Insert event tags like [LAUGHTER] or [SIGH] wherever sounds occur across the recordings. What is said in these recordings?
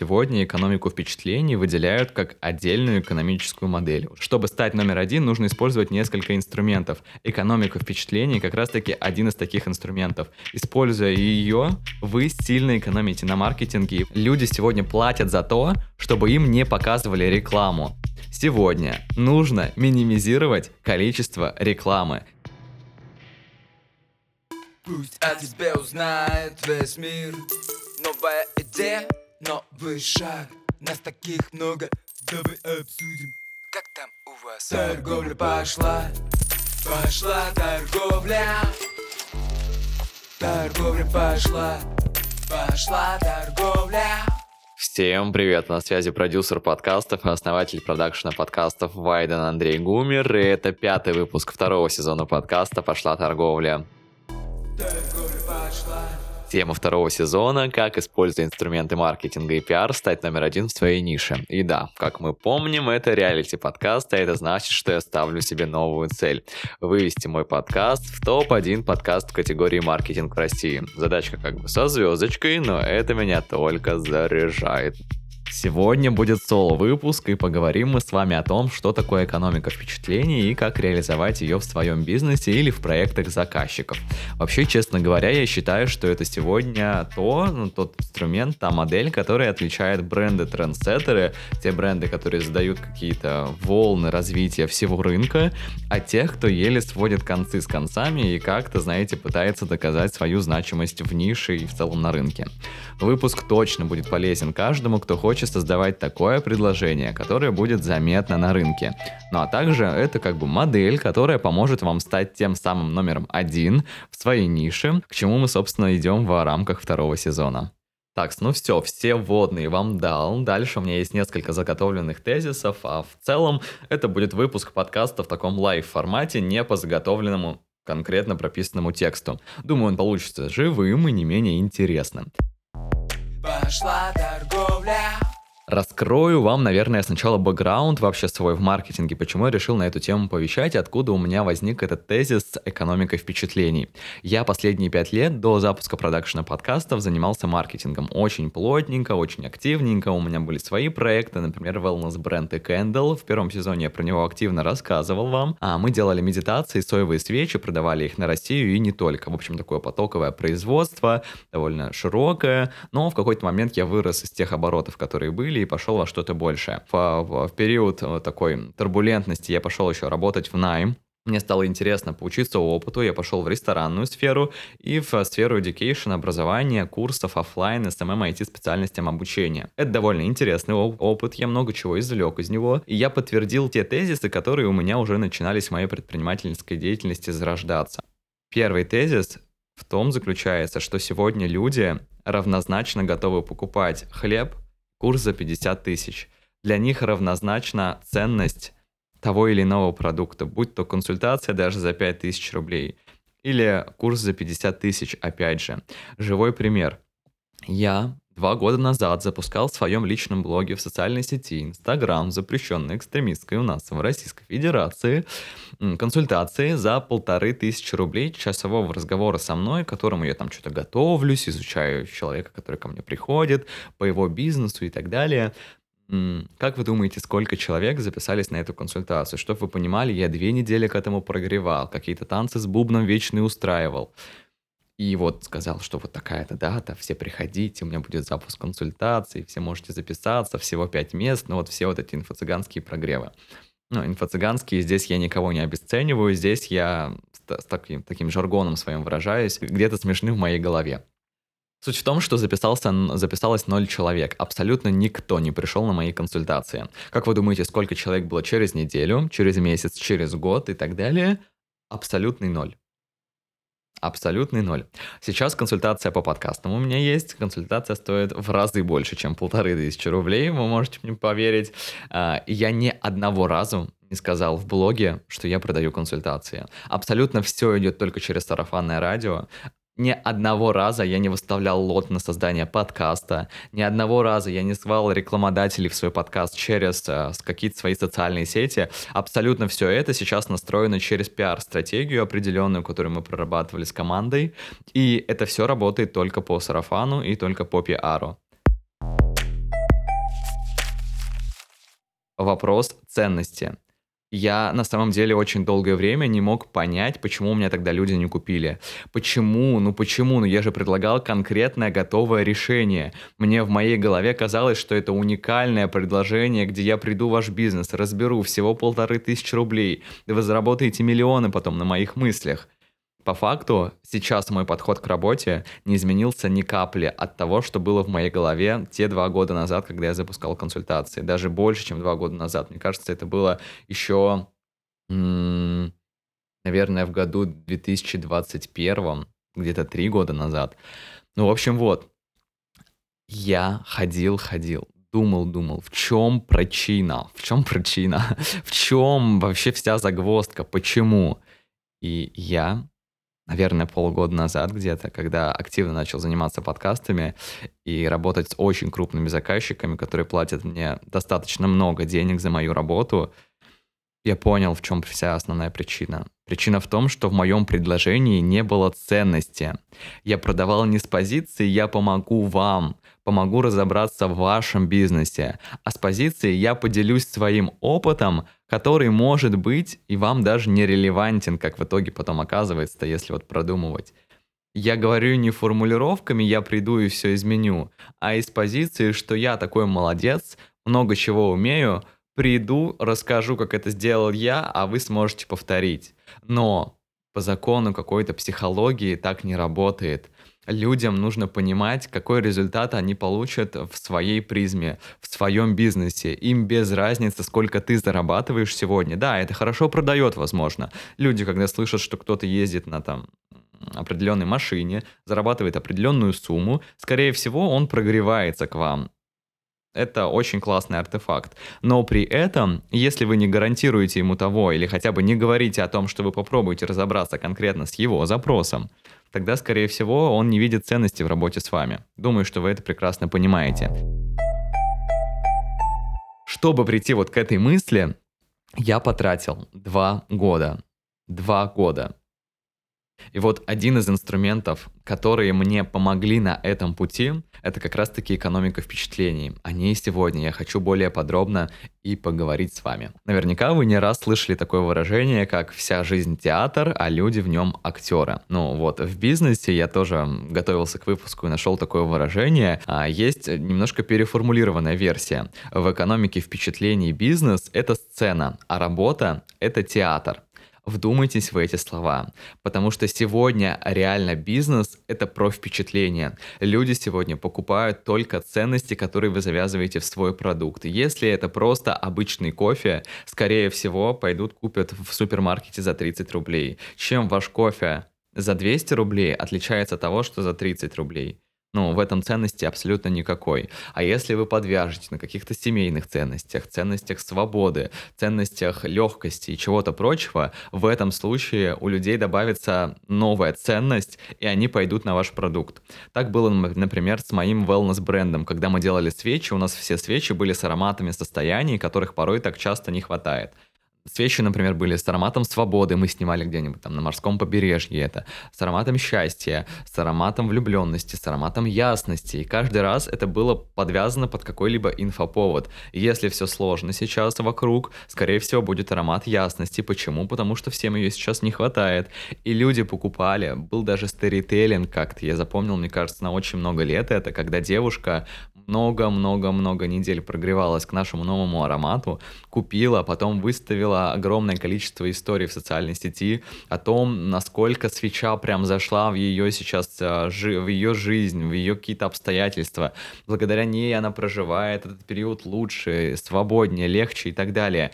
сегодня экономику впечатлений выделяют как отдельную экономическую модель. Чтобы стать номер один, нужно использовать несколько инструментов. Экономика впечатлений как раз-таки один из таких инструментов. Используя ее, вы сильно экономите на маркетинге. Люди сегодня платят за то, чтобы им не показывали рекламу. Сегодня нужно минимизировать количество рекламы. Пусть о тебе узнает весь мир Новая идея, новый шаг Нас таких много, давай обсудим Как там у вас? Торговля пошла, пошла торговля Торговля пошла, пошла торговля Всем привет, на связи продюсер подкастов и основатель продакшена подкастов Вайден Андрей Гумер, и это пятый выпуск второго сезона подкаста «Пошла торговля». Торговля Тема второго сезона – как, используя инструменты маркетинга и пиар, стать номер один в своей нише. И да, как мы помним, это реалити-подкаст, а это значит, что я ставлю себе новую цель – вывести мой подкаст в топ-1 подкаст в категории маркетинг в России. Задачка как бы со звездочкой, но это меня только заряжает. Сегодня будет соло-выпуск, и поговорим мы с вами о том, что такое экономика впечатлений и как реализовать ее в своем бизнесе или в проектах заказчиков. Вообще, честно говоря, я считаю, что это сегодня то, ну, тот инструмент, та модель, которая отличает бренды-трендсеттеры, те бренды, которые задают какие-то волны развития всего рынка, от тех, кто еле сводит концы с концами и как-то, знаете, пытается доказать свою значимость в нише и в целом на рынке. Выпуск точно будет полезен каждому, кто хочет создавать такое предложение, которое будет заметно на рынке. Ну а также это как бы модель, которая поможет вам стать тем самым номером один в своей нише, к чему мы, собственно, идем в рамках второго сезона. Так, ну все, все вводные вам дал. Дальше у меня есть несколько заготовленных тезисов, а в целом это будет выпуск подкаста в таком лайв-формате, не по заготовленному конкретно прописанному тексту. Думаю, он получится живым и не менее интересным. пошла торговля Раскрою вам, наверное, сначала бэкграунд вообще свой в маркетинге, почему я решил на эту тему повещать, откуда у меня возник этот тезис с экономикой впечатлений. Я последние пять лет до запуска продакшена подкастов занимался маркетингом. Очень плотненько, очень активненько, у меня были свои проекты, например, wellness бренд и Candle, в первом сезоне я про него активно рассказывал вам, а мы делали медитации, соевые свечи, продавали их на Россию и не только, в общем, такое потоковое производство, довольно широкое, но в какой-то момент я вырос из тех оборотов, которые были, и пошел во что-то большее. В, в, период э, такой турбулентности я пошел еще работать в найм, мне стало интересно поучиться опыту, я пошел в ресторанную сферу и в сферу education, образования, курсов офлайн, SMM, IT специальностям обучения. Это довольно интересный опыт, я много чего извлек из него, и я подтвердил те тезисы, которые у меня уже начинались в моей предпринимательской деятельности зарождаться. Первый тезис в том заключается, что сегодня люди равнозначно готовы покупать хлеб, курс за 50 тысяч. Для них равнозначна ценность того или иного продукта, будь то консультация даже за 5 тысяч рублей или курс за 50 тысяч, опять же. Живой пример. Я два года назад запускал в своем личном блоге в социальной сети Инстаграм, запрещенной экстремистской у нас в Российской Федерации, консультации за полторы тысячи рублей часового разговора со мной, к которому я там что-то готовлюсь, изучаю человека, который ко мне приходит, по его бизнесу и так далее. Как вы думаете, сколько человек записались на эту консультацию? Чтобы вы понимали, я две недели к этому прогревал, какие-то танцы с бубном вечные устраивал. И вот сказал, что вот такая-то дата, все приходите, у меня будет запуск консультаций, все можете записаться, всего пять мест, ну вот все вот эти инфо-цыганские прогревы. Ну, инфо-цыганские, здесь я никого не обесцениваю, здесь я с таким, таким жаргоном своим выражаюсь, где-то смешны в моей голове. Суть в том, что записался, записалось ноль человек. Абсолютно никто не пришел на мои консультации. Как вы думаете, сколько человек было через неделю, через месяц, через год и так далее? Абсолютный ноль. Абсолютный ноль. Сейчас консультация по подкастам у меня есть. Консультация стоит в разы больше, чем полторы тысячи рублей, вы можете мне поверить. А, я ни одного разу не сказал в блоге, что я продаю консультации. Абсолютно все идет только через сарафанное радио ни одного раза я не выставлял лот на создание подкаста, ни одного раза я не свал рекламодателей в свой подкаст через э, какие-то свои социальные сети. Абсолютно все это сейчас настроено через пиар-стратегию определенную, которую мы прорабатывали с командой, и это все работает только по сарафану и только по пиару. Вопрос ценности. Я на самом деле очень долгое время не мог понять, почему у меня тогда люди не купили. Почему? Ну почему? Ну я же предлагал конкретное готовое решение. Мне в моей голове казалось, что это уникальное предложение, где я приду в ваш бизнес, разберу всего полторы тысячи рублей, и вы заработаете миллионы потом на моих мыслях. По факту, сейчас мой подход к работе не изменился ни капли от того, что было в моей голове те два года назад, когда я запускал консультации. Даже больше, чем два года назад. Мне кажется, это было еще, наверное, в году 2021, где-то три года назад. Ну, в общем, вот. Я ходил, ходил, думал, думал, в чем причина, в чем причина, [LAUGHS] в чем вообще вся загвоздка, почему. И я наверное, полгода назад где-то, когда активно начал заниматься подкастами и работать с очень крупными заказчиками, которые платят мне достаточно много денег за мою работу, я понял, в чем вся основная причина. Причина в том, что в моем предложении не было ценности. Я продавал не с позиции «я помогу вам», помогу разобраться в вашем бизнесе, а с позиции «я поделюсь своим опытом», который может быть и вам даже не релевантен, как в итоге потом оказывается, если вот продумывать. Я говорю не формулировками «я приду и все изменю», а из позиции, что я такой молодец, много чего умею, приду, расскажу, как это сделал я, а вы сможете повторить. Но по закону какой-то психологии так не работает людям нужно понимать, какой результат они получат в своей призме, в своем бизнесе. Им без разницы, сколько ты зарабатываешь сегодня. Да, это хорошо продает, возможно. Люди, когда слышат, что кто-то ездит на там определенной машине, зарабатывает определенную сумму, скорее всего, он прогревается к вам. Это очень классный артефакт. Но при этом, если вы не гарантируете ему того или хотя бы не говорите о том, что вы попробуете разобраться конкретно с его запросом, тогда, скорее всего, он не видит ценности в работе с вами. Думаю, что вы это прекрасно понимаете. Чтобы прийти вот к этой мысли, я потратил два года. Два года. И вот один из инструментов, которые мне помогли на этом пути, это как раз-таки экономика впечатлений. О ней сегодня я хочу более подробно и поговорить с вами. Наверняка вы не раз слышали такое выражение, как «вся жизнь театр, а люди в нем актеры». Ну вот, в бизнесе я тоже готовился к выпуску и нашел такое выражение. А есть немножко переформулированная версия. В экономике впечатлений бизнес — это сцена, а работа — это театр. Вдумайтесь в эти слова, потому что сегодня реально бизнес — это про впечатление. Люди сегодня покупают только ценности, которые вы завязываете в свой продукт. Если это просто обычный кофе, скорее всего, пойдут купят в супермаркете за 30 рублей. Чем ваш кофе за 200 рублей отличается от того, что за 30 рублей? Ну, в этом ценности абсолютно никакой. А если вы подвяжете на каких-то семейных ценностях, ценностях свободы, ценностях легкости и чего-то прочего, в этом случае у людей добавится новая ценность, и они пойдут на ваш продукт. Так было, например, с моим wellness-брендом. Когда мы делали свечи, у нас все свечи были с ароматами состояний, которых порой так часто не хватает. Свечи, например, были с ароматом свободы, мы снимали где-нибудь там на морском побережье это, с ароматом счастья, с ароматом влюбленности, с ароматом ясности. И каждый раз это было подвязано под какой-либо инфоповод. Если все сложно сейчас вокруг, скорее всего, будет аромат ясности. Почему? Потому что всем ее сейчас не хватает. И люди покупали. Был даже сторителлинг как-то, я запомнил, мне кажется, на очень много лет это, когда девушка много-много-много недель прогревалась к нашему новому аромату, купила, потом выставила огромное количество историй в социальной сети о том, насколько свеча прям зашла в ее сейчас, э, в ее жизнь, в ее какие-то обстоятельства. Благодаря ней она проживает этот период лучше, свободнее, легче и так далее.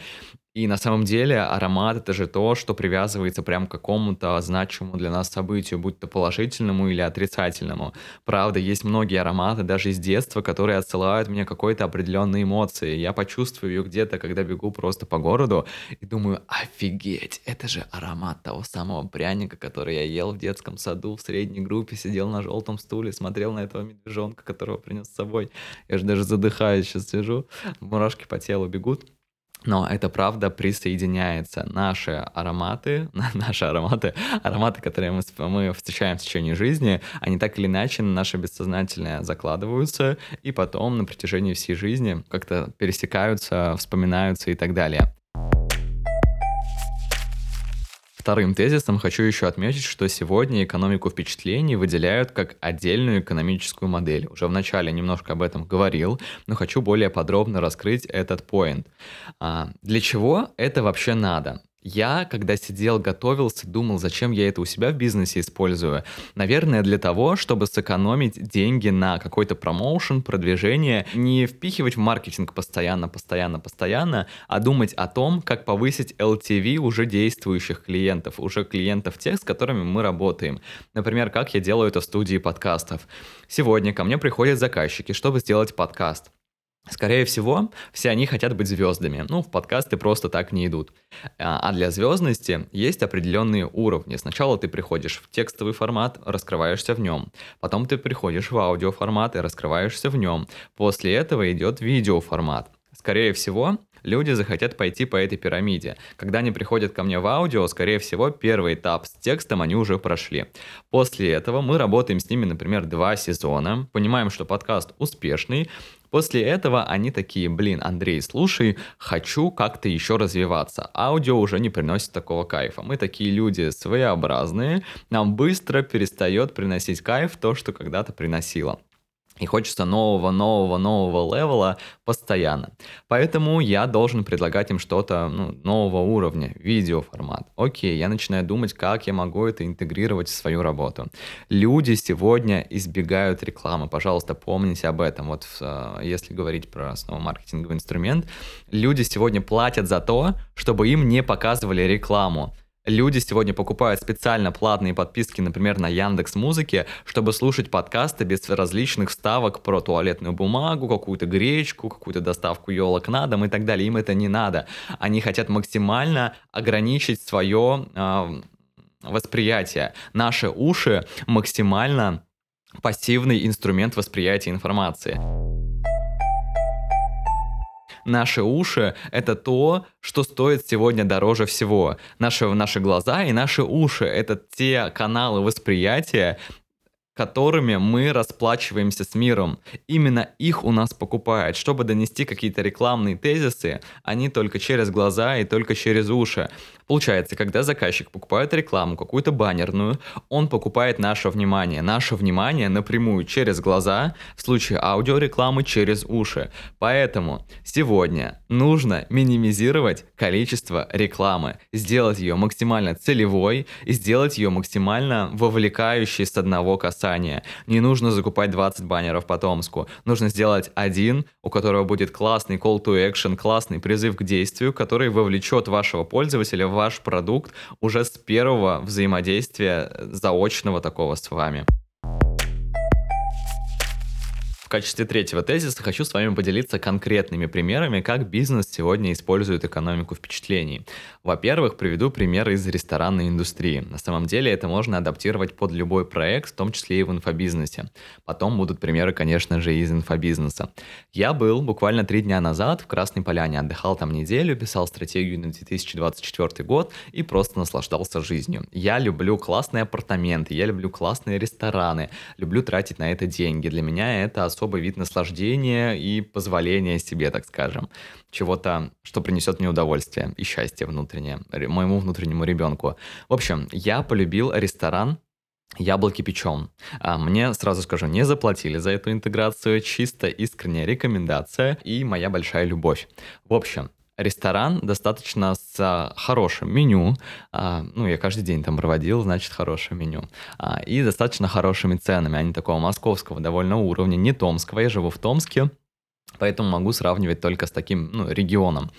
И на самом деле аромат это же то, что привязывается прям к какому-то значимому для нас событию, будь то положительному или отрицательному. Правда, есть многие ароматы даже из детства, которые отсылают мне какой-то определенные эмоции. Я почувствую ее где-то, когда бегу просто по городу и думаю, офигеть, это же аромат того самого пряника, который я ел в детском саду в средней группе, сидел на желтом стуле, смотрел на этого медвежонка, которого принес с собой. Я же даже задыхаюсь сейчас сижу, мурашки по телу бегут. Но это правда присоединяется. Наши ароматы, [LAUGHS] наши ароматы, ароматы, которые мы, мы встречаем в течение жизни, они так или иначе на наше бессознательное закладываются, и потом на протяжении всей жизни как-то пересекаются, вспоминаются и так далее. Вторым тезисом хочу еще отметить, что сегодня экономику впечатлений выделяют как отдельную экономическую модель. Уже вначале немножко об этом говорил, но хочу более подробно раскрыть этот поинт. А, для чего это вообще надо? Я, когда сидел, готовился, думал, зачем я это у себя в бизнесе использую. Наверное, для того, чтобы сэкономить деньги на какой-то промоушен, продвижение, не впихивать в маркетинг постоянно, постоянно, постоянно, а думать о том, как повысить LTV уже действующих клиентов, уже клиентов тех, с которыми мы работаем. Например, как я делаю это в студии подкастов. Сегодня ко мне приходят заказчики, чтобы сделать подкаст. Скорее всего, все они хотят быть звездами. Ну, в подкасты просто так не идут. А, а для звездности есть определенные уровни. Сначала ты приходишь в текстовый формат, раскрываешься в нем. Потом ты приходишь в аудиоформат и раскрываешься в нем. После этого идет видеоформат. Скорее всего, люди захотят пойти по этой пирамиде. Когда они приходят ко мне в аудио, скорее всего, первый этап с текстом они уже прошли. После этого мы работаем с ними, например, два сезона, понимаем, что подкаст успешный, После этого они такие, блин, Андрей, слушай, хочу как-то еще развиваться. Аудио уже не приносит такого кайфа. Мы такие люди своеобразные, нам быстро перестает приносить кайф то, что когда-то приносило. И хочется нового, нового, нового левела постоянно. Поэтому я должен предлагать им что-то ну, нового уровня, видеоформат. Окей, я начинаю думать, как я могу это интегрировать в свою работу. Люди сегодня избегают рекламы. Пожалуйста, помните об этом. Вот э, если говорить про снова маркетинговый инструмент, люди сегодня платят за то, чтобы им не показывали рекламу. Люди сегодня покупают специально платные подписки, например, на Яндекс Музыке, чтобы слушать подкасты без различных ставок про туалетную бумагу, какую-то гречку, какую-то доставку елок на дом и так далее. Им это не надо. Они хотят максимально ограничить свое э, восприятие. Наши уши максимально пассивный инструмент восприятия информации. Наши уши — это то, что стоит сегодня дороже всего. Наши, наши глаза и наши уши — это те каналы восприятия, которыми мы расплачиваемся с миром. Именно их у нас покупают. Чтобы донести какие-то рекламные тезисы, они только через глаза и только через уши. Получается, когда заказчик покупает рекламу, какую-то баннерную, он покупает наше внимание. Наше внимание напрямую через глаза, в случае аудиорекламы через уши. Поэтому сегодня нужно минимизировать количество рекламы, сделать ее максимально целевой и сделать ее максимально вовлекающей с одного касания. Не нужно закупать 20 баннеров по Томску. Нужно сделать один, у которого будет классный call to action, классный призыв к действию, который вовлечет вашего пользователя в ваш продукт уже с первого взаимодействия заочного такого с вами. В качестве третьего тезиса хочу с вами поделиться конкретными примерами, как бизнес сегодня использует экономику впечатлений. Во-первых, приведу примеры из ресторанной индустрии. На самом деле это можно адаптировать под любой проект, в том числе и в инфобизнесе. Потом будут примеры, конечно же, из инфобизнеса. Я был буквально три дня назад в Красной Поляне, отдыхал там неделю, писал стратегию на 2024 год и просто наслаждался жизнью. Я люблю классные апартаменты, я люблю классные рестораны, люблю тратить на это деньги. Для меня это особый вид наслаждения и позволения себе, так скажем, чего-то, что принесет мне удовольствие и счастье внутреннее, моему внутреннему ребенку. В общем, я полюбил ресторан Яблоки печем. А мне, сразу скажу, не заплатили за эту интеграцию, чисто искренняя рекомендация и моя большая любовь. В общем, ресторан достаточно с хорошим меню, а, ну, я каждый день там проводил, значит, хорошее меню, а, и достаточно хорошими ценами, они такого московского довольно уровня, не томского, я живу в Томске, поэтому могу сравнивать только с таким, ну, регионом.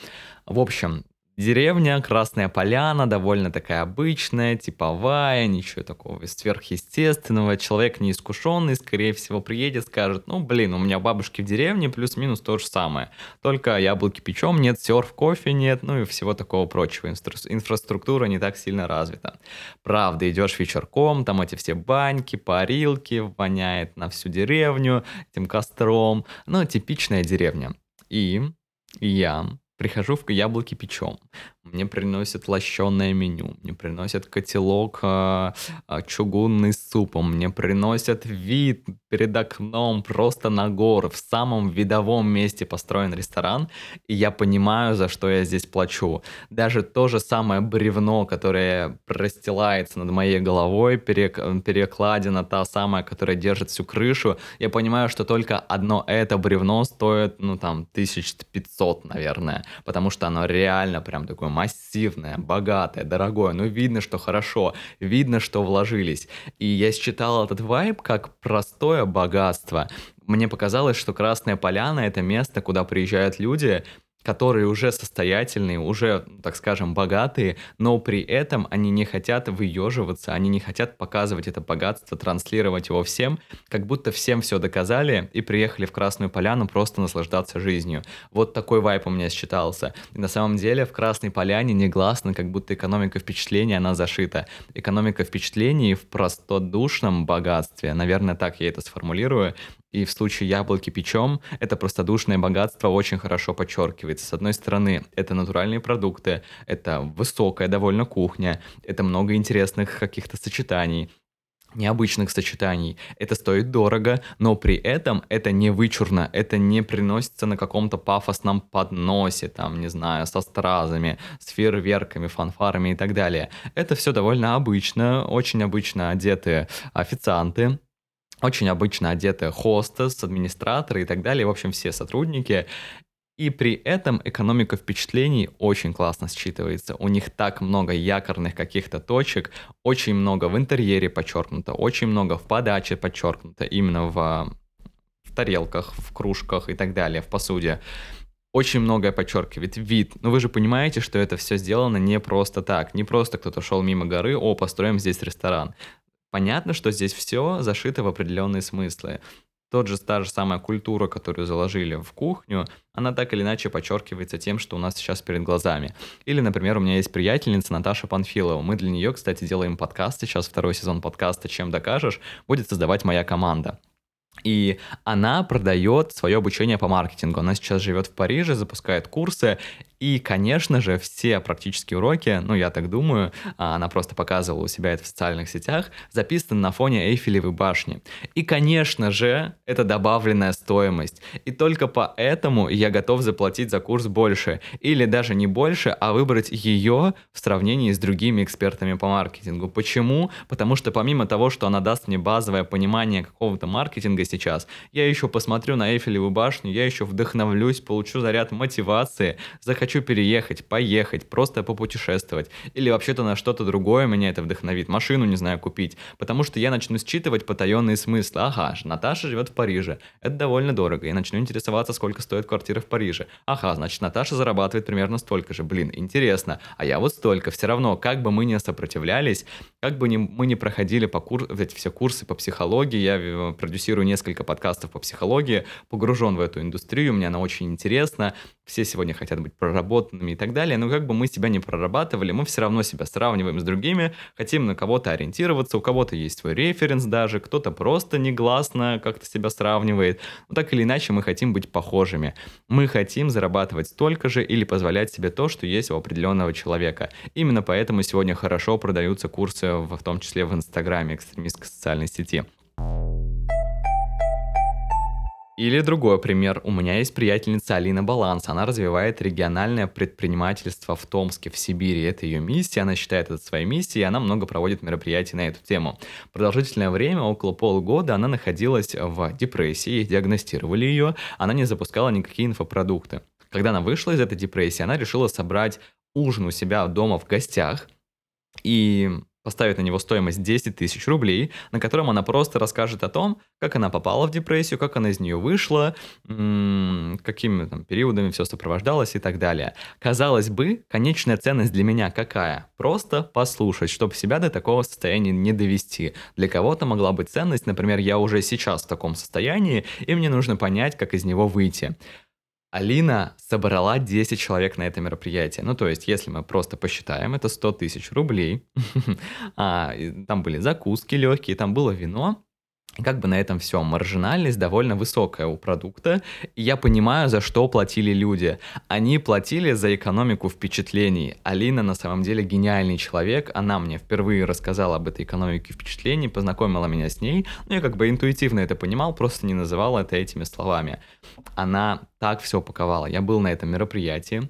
В общем, Деревня, Красная Поляна, довольно такая обычная, типовая, ничего такого сверхъестественного. Человек неискушенный, скорее всего, приедет, скажет, ну, блин, у меня бабушки в деревне, плюс-минус то же самое. Только яблоки печем, нет серф, кофе нет, ну и всего такого прочего. Инфраструктура не так сильно развита. Правда, идешь вечерком, там эти все баньки, парилки, воняет на всю деревню этим костром. Ну, типичная деревня. И я прихожу в яблоки печем, мне приносят лощеное меню, мне приносят котелок э, э, чугунный с супом, мне приносят вид перед окном просто на горы, в самом видовом месте построен ресторан, и я понимаю, за что я здесь плачу. Даже то же самое бревно, которое простилается над моей головой, перекладина та самая, которая держит всю крышу, я понимаю, что только одно это бревно стоит, ну там, 1500, наверное, потому что оно реально прям такое массивное, богатое, дорогое. Ну, видно, что хорошо, видно, что вложились. И я считал этот вайб как простое богатство. Мне показалось, что Красная Поляна — это место, куда приезжают люди, которые уже состоятельные, уже, так скажем, богатые, но при этом они не хотят выеживаться, они не хотят показывать это богатство, транслировать его всем, как будто всем все доказали и приехали в Красную Поляну просто наслаждаться жизнью. Вот такой вайп у меня считался. И на самом деле в Красной Поляне негласно, как будто экономика впечатления, она зашита. Экономика впечатлений в простодушном богатстве, наверное, так я это сформулирую, и в случае яблоки печем, это простодушное богатство очень хорошо подчеркивается. С одной стороны, это натуральные продукты, это высокая довольно кухня, это много интересных каких-то сочетаний, необычных сочетаний. Это стоит дорого, но при этом это не вычурно, это не приносится на каком-то пафосном подносе, там, не знаю, со стразами, с фейерверками, фанфарами и так далее. Это все довольно обычно, очень обычно одетые официанты, очень обычно одеты хостес, администраторы и так далее, в общем, все сотрудники. И при этом экономика впечатлений очень классно считывается. У них так много якорных каких-то точек, очень много в интерьере подчеркнуто, очень много в подаче подчеркнуто, именно в, в тарелках, в кружках и так далее, в посуде. Очень многое подчеркивает вид. Но вы же понимаете, что это все сделано не просто так. Не просто кто-то шел мимо горы, о, построим здесь ресторан. Понятно, что здесь все зашито в определенные смыслы. Тот же, та же самая культура, которую заложили в кухню, она так или иначе подчеркивается тем, что у нас сейчас перед глазами. Или, например, у меня есть приятельница Наташа Панфилова. Мы для нее, кстати, делаем подкаст. Сейчас второй сезон подкаста «Чем докажешь» будет создавать моя команда. И она продает свое обучение по маркетингу. Она сейчас живет в Париже, запускает курсы, и, конечно же, все практически уроки, ну, я так думаю, а, она просто показывала у себя это в социальных сетях, записаны на фоне Эйфелевой башни. И, конечно же, это добавленная стоимость. И только поэтому я готов заплатить за курс больше. Или даже не больше, а выбрать ее в сравнении с другими экспертами по маркетингу. Почему? Потому что помимо того, что она даст мне базовое понимание какого-то маркетинга сейчас, я еще посмотрю на Эйфелеву башню, я еще вдохновлюсь, получу заряд мотивации, захочу хочу переехать, поехать, просто попутешествовать. Или вообще-то на что-то другое меня это вдохновит. Машину, не знаю, купить. Потому что я начну считывать потаенные смыслы. Ага, Наташа живет в Париже. Это довольно дорого. И начну интересоваться, сколько стоит квартира в Париже. Ага, значит, Наташа зарабатывает примерно столько же. Блин, интересно. А я вот столько. Все равно, как бы мы не сопротивлялись, как бы ни, мы не проходили по кур... эти все курсы по психологии, я э, продюсирую несколько подкастов по психологии, погружен в эту индустрию, мне она очень интересна. Все сегодня хотят быть проработанными и так далее, но как бы мы себя не прорабатывали, мы все равно себя сравниваем с другими, хотим на кого-то ориентироваться, у кого-то есть свой референс даже, кто-то просто негласно как-то себя сравнивает. Но так или иначе мы хотим быть похожими. Мы хотим зарабатывать столько же или позволять себе то, что есть у определенного человека. Именно поэтому сегодня хорошо продаются курсы, в том числе в Инстаграме, экстремистской социальной сети. Или другой пример. У меня есть приятельница Алина Баланс. Она развивает региональное предпринимательство в Томске, в Сибири. Это ее миссия, она считает это своей миссией, и она много проводит мероприятий на эту тему. Продолжительное время, около полугода, она находилась в депрессии, диагностировали ее, она не запускала никакие инфопродукты. Когда она вышла из этой депрессии, она решила собрать ужин у себя дома в гостях, и поставит на него стоимость 10 тысяч рублей, на котором она просто расскажет о том, как она попала в депрессию, как она из нее вышла, какими там периодами все сопровождалось и так далее. Казалось бы, конечная ценность для меня какая? Просто послушать, чтобы себя до такого состояния не довести. Для кого-то могла быть ценность, например, я уже сейчас в таком состоянии, и мне нужно понять, как из него выйти. Алина собрала 10 человек на это мероприятие. Ну, то есть, если мы просто посчитаем, это 100 тысяч рублей. [LAUGHS] а, там были закуски легкие, там было вино. Как бы на этом все. Маржинальность довольно высокая у продукта. И я понимаю, за что платили люди. Они платили за экономику впечатлений. Алина на самом деле гениальный человек. Она мне впервые рассказала об этой экономике впечатлений, познакомила меня с ней. Ну, я как бы интуитивно это понимал, просто не называл это этими словами. Она так все упаковала. Я был на этом мероприятии.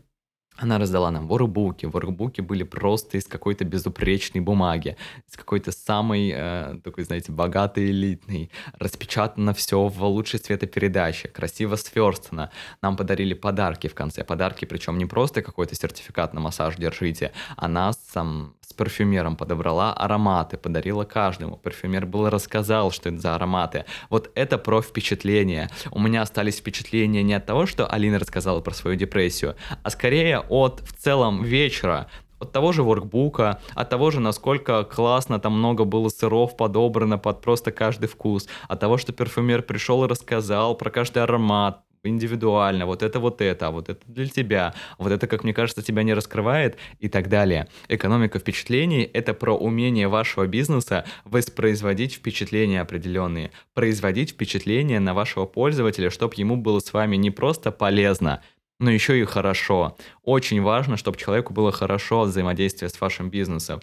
Она раздала нам воркбуки. Воркбуки были просто из какой-то безупречной бумаги, из какой-то самой, э, такой, знаете, богатой, элитной. Распечатано все в лучшей цветопередаче, красиво сверстано. Нам подарили подарки в конце. Подарки, причем не просто какой-то сертификат на массаж держите, а нас сам парфюмером подобрала ароматы, подарила каждому. Парфюмер был рассказал, что это за ароматы. Вот это про впечатление. У меня остались впечатления не от того, что Алина рассказала про свою депрессию, а скорее от в целом вечера, от того же воркбука, от того же, насколько классно там много было сыров подобрано под просто каждый вкус, от того, что парфюмер пришел и рассказал про каждый аромат, индивидуально, вот это вот это, а вот это для тебя, вот это, как мне кажется, тебя не раскрывает и так далее. Экономика впечатлений — это про умение вашего бизнеса воспроизводить впечатления определенные, производить впечатление на вашего пользователя, чтобы ему было с вами не просто полезно, но еще и хорошо. Очень важно, чтобы человеку было хорошо от взаимодействия с вашим бизнесом.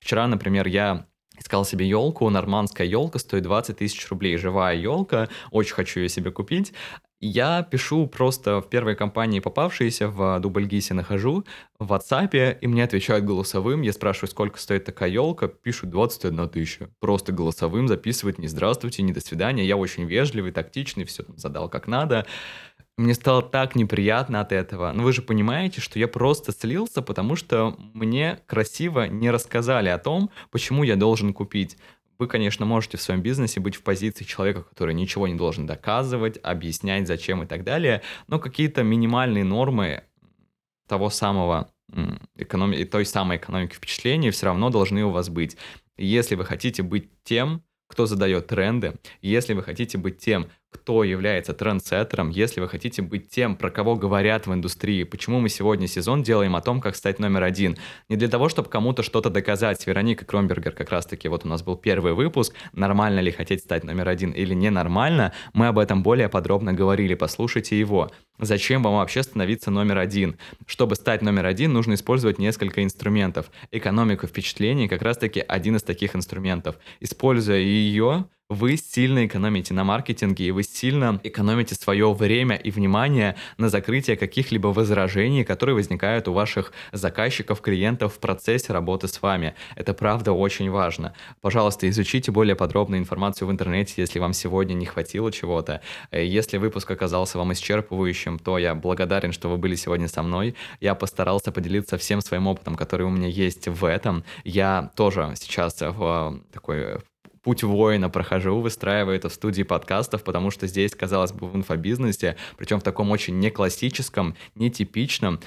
Вчера, например, я искал себе елку, нормандская елка стоит 20 тысяч рублей, живая елка, очень хочу ее себе купить. Я пишу просто в первой компании попавшиеся, в Дубльгисе нахожу, в WhatsApp, и мне отвечают голосовым, я спрашиваю, сколько стоит такая елка, пишут 21 тысяча. Просто голосовым записывают «не здравствуйте», «не до свидания», я очень вежливый, тактичный, все задал как надо. Мне стало так неприятно от этого. Но вы же понимаете, что я просто слился, потому что мне красиво не рассказали о том, почему я должен купить. Вы, конечно, можете в своем бизнесе быть в позиции человека, который ничего не должен доказывать, объяснять, зачем и так далее, но какие-то минимальные нормы того самого экономи... той самой экономики впечатлений все равно должны у вас быть. Если вы хотите быть тем, кто задает тренды, если вы хотите быть тем, кто является трендсеттером, если вы хотите быть тем, про кого говорят в индустрии, почему мы сегодня сезон делаем о том, как стать номер один. Не для того, чтобы кому-то что-то доказать. С Вероникой Кромбергер как раз-таки, вот у нас был первый выпуск, нормально ли хотеть стать номер один или ненормально, мы об этом более подробно говорили, послушайте его. Зачем вам вообще становиться номер один? Чтобы стать номер один, нужно использовать несколько инструментов. Экономика впечатлений как раз-таки один из таких инструментов. Используя ее, вы сильно экономите на маркетинге, и вы сильно экономите свое время и внимание на закрытие каких-либо возражений, которые возникают у ваших заказчиков, клиентов в процессе работы с вами. Это правда очень важно. Пожалуйста, изучите более подробную информацию в интернете, если вам сегодня не хватило чего-то. Э, если выпуск оказался вам исчерпывающим, то я благодарен, что вы были сегодня со мной. Я постарался поделиться всем своим опытом, который у меня есть в этом. Я тоже сейчас в э, такой путь воина прохожу, выстраиваю это в студии подкастов, потому что здесь, казалось бы, в инфобизнесе, причем в таком очень не классическом, нетипичном,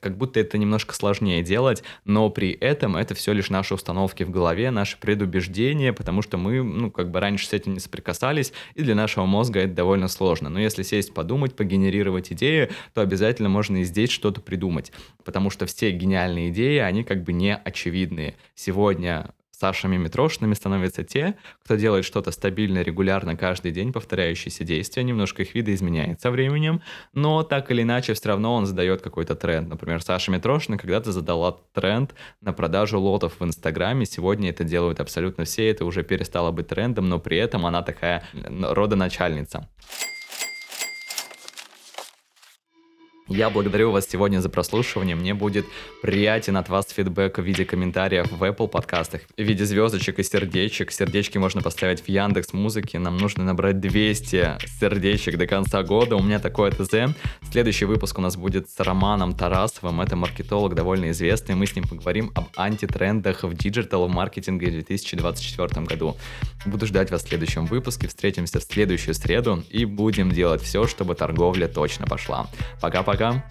как будто это немножко сложнее делать, но при этом это все лишь наши установки в голове, наши предубеждения, потому что мы, ну, как бы раньше с этим не соприкасались, и для нашего мозга это довольно сложно. Но если сесть, подумать, погенерировать идею, то обязательно можно и здесь что-то придумать, потому что все гениальные идеи, они как бы не очевидные. Сегодня Сашами Митрошинами становятся те, кто делает что-то стабильно, регулярно, каждый день, повторяющиеся действия, немножко их видоизменяет со временем, но так или иначе все равно он задает какой-то тренд. Например, Саша Митрошина когда-то задала тренд на продажу лотов в Инстаграме, сегодня это делают абсолютно все, это уже перестало быть трендом, но при этом она такая родоначальница. Я благодарю вас сегодня за прослушивание. Мне будет приятен от вас фидбэк в виде комментариев в Apple подкастах, в виде звездочек и сердечек. Сердечки можно поставить в Яндекс Музыке. Нам нужно набрать 200 сердечек до конца года. У меня такое ТЗ. Следующий выпуск у нас будет с Романом Тарасовым. Это маркетолог довольно известный. Мы с ним поговорим об антитрендах в digital маркетинге в 2024 году. Буду ждать вас в следующем выпуске. Встретимся в следующую среду и будем делать все, чтобы торговля точно пошла. Пока-пока. Instagram.